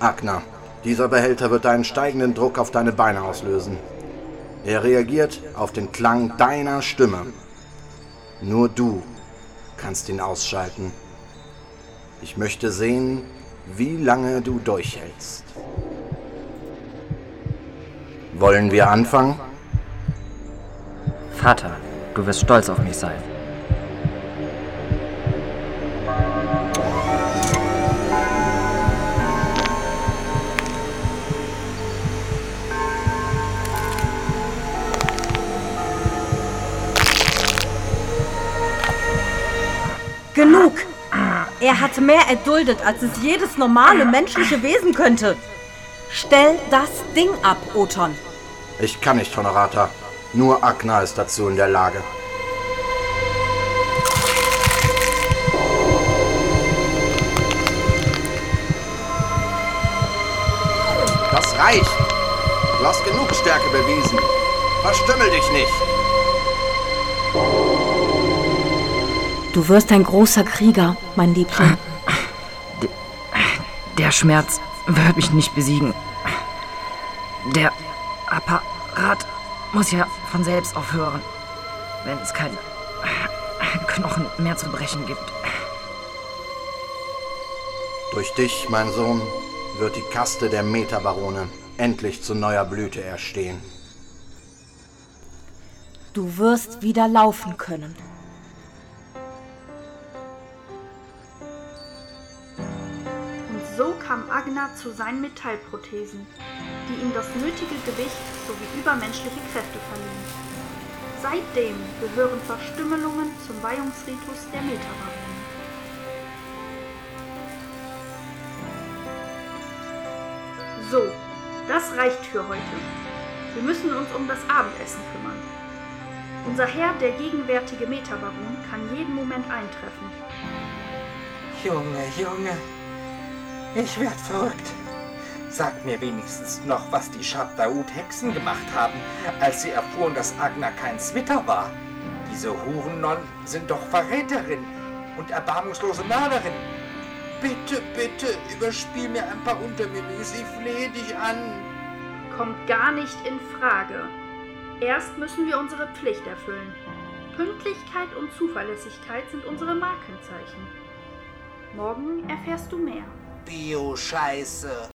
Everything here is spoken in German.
Agner, dieser Behälter wird einen steigenden Druck auf deine Beine auslösen. Er reagiert auf den Klang deiner Stimme. Nur du kannst ihn ausschalten. Ich möchte sehen, wie lange du durchhältst. Wollen wir anfangen? Vater, du wirst stolz auf mich sein. Genug! Er hat mehr erduldet, als es jedes normale menschliche Wesen könnte. Stell das Ding ab, Oton. Ich kann nicht, Honorata. Nur Agna ist dazu in der Lage. Das reicht. Du hast genug Stärke bewiesen. Verstümmel dich nicht. Du wirst ein großer Krieger, mein Liebling. Der Schmerz wird mich nicht besiegen. Der Apparat muss ja von selbst aufhören, wenn es keinen Knochen mehr zu brechen gibt. Durch dich, mein Sohn, wird die Kaste der Metabarone endlich zu neuer Blüte erstehen. Du wirst wieder laufen können. So kam Agna zu seinen Metallprothesen, die ihm das nötige Gewicht sowie übermenschliche Kräfte verliehen. Seitdem gehören Verstümmelungen zum Weihungsritus der Metabarone. So, das reicht für heute. Wir müssen uns um das Abendessen kümmern. Unser Herr, der gegenwärtige Metabaron, kann jeden Moment eintreffen. Junge, Junge, ich werd verrückt. Sag mir wenigstens noch, was die Shabdaut-Hexen gemacht haben, als sie erfuhren, dass Agna kein Zwitter war. Diese Hurennonnen sind doch Verräterin und erbarmungslose Mörderin. Bitte, bitte, überspiel mir ein paar Untermenüs, ich flehe dich an. Kommt gar nicht in Frage. Erst müssen wir unsere Pflicht erfüllen. Pünktlichkeit und Zuverlässigkeit sind unsere Markenzeichen. Morgen erfährst du mehr. Bio-Scheiße.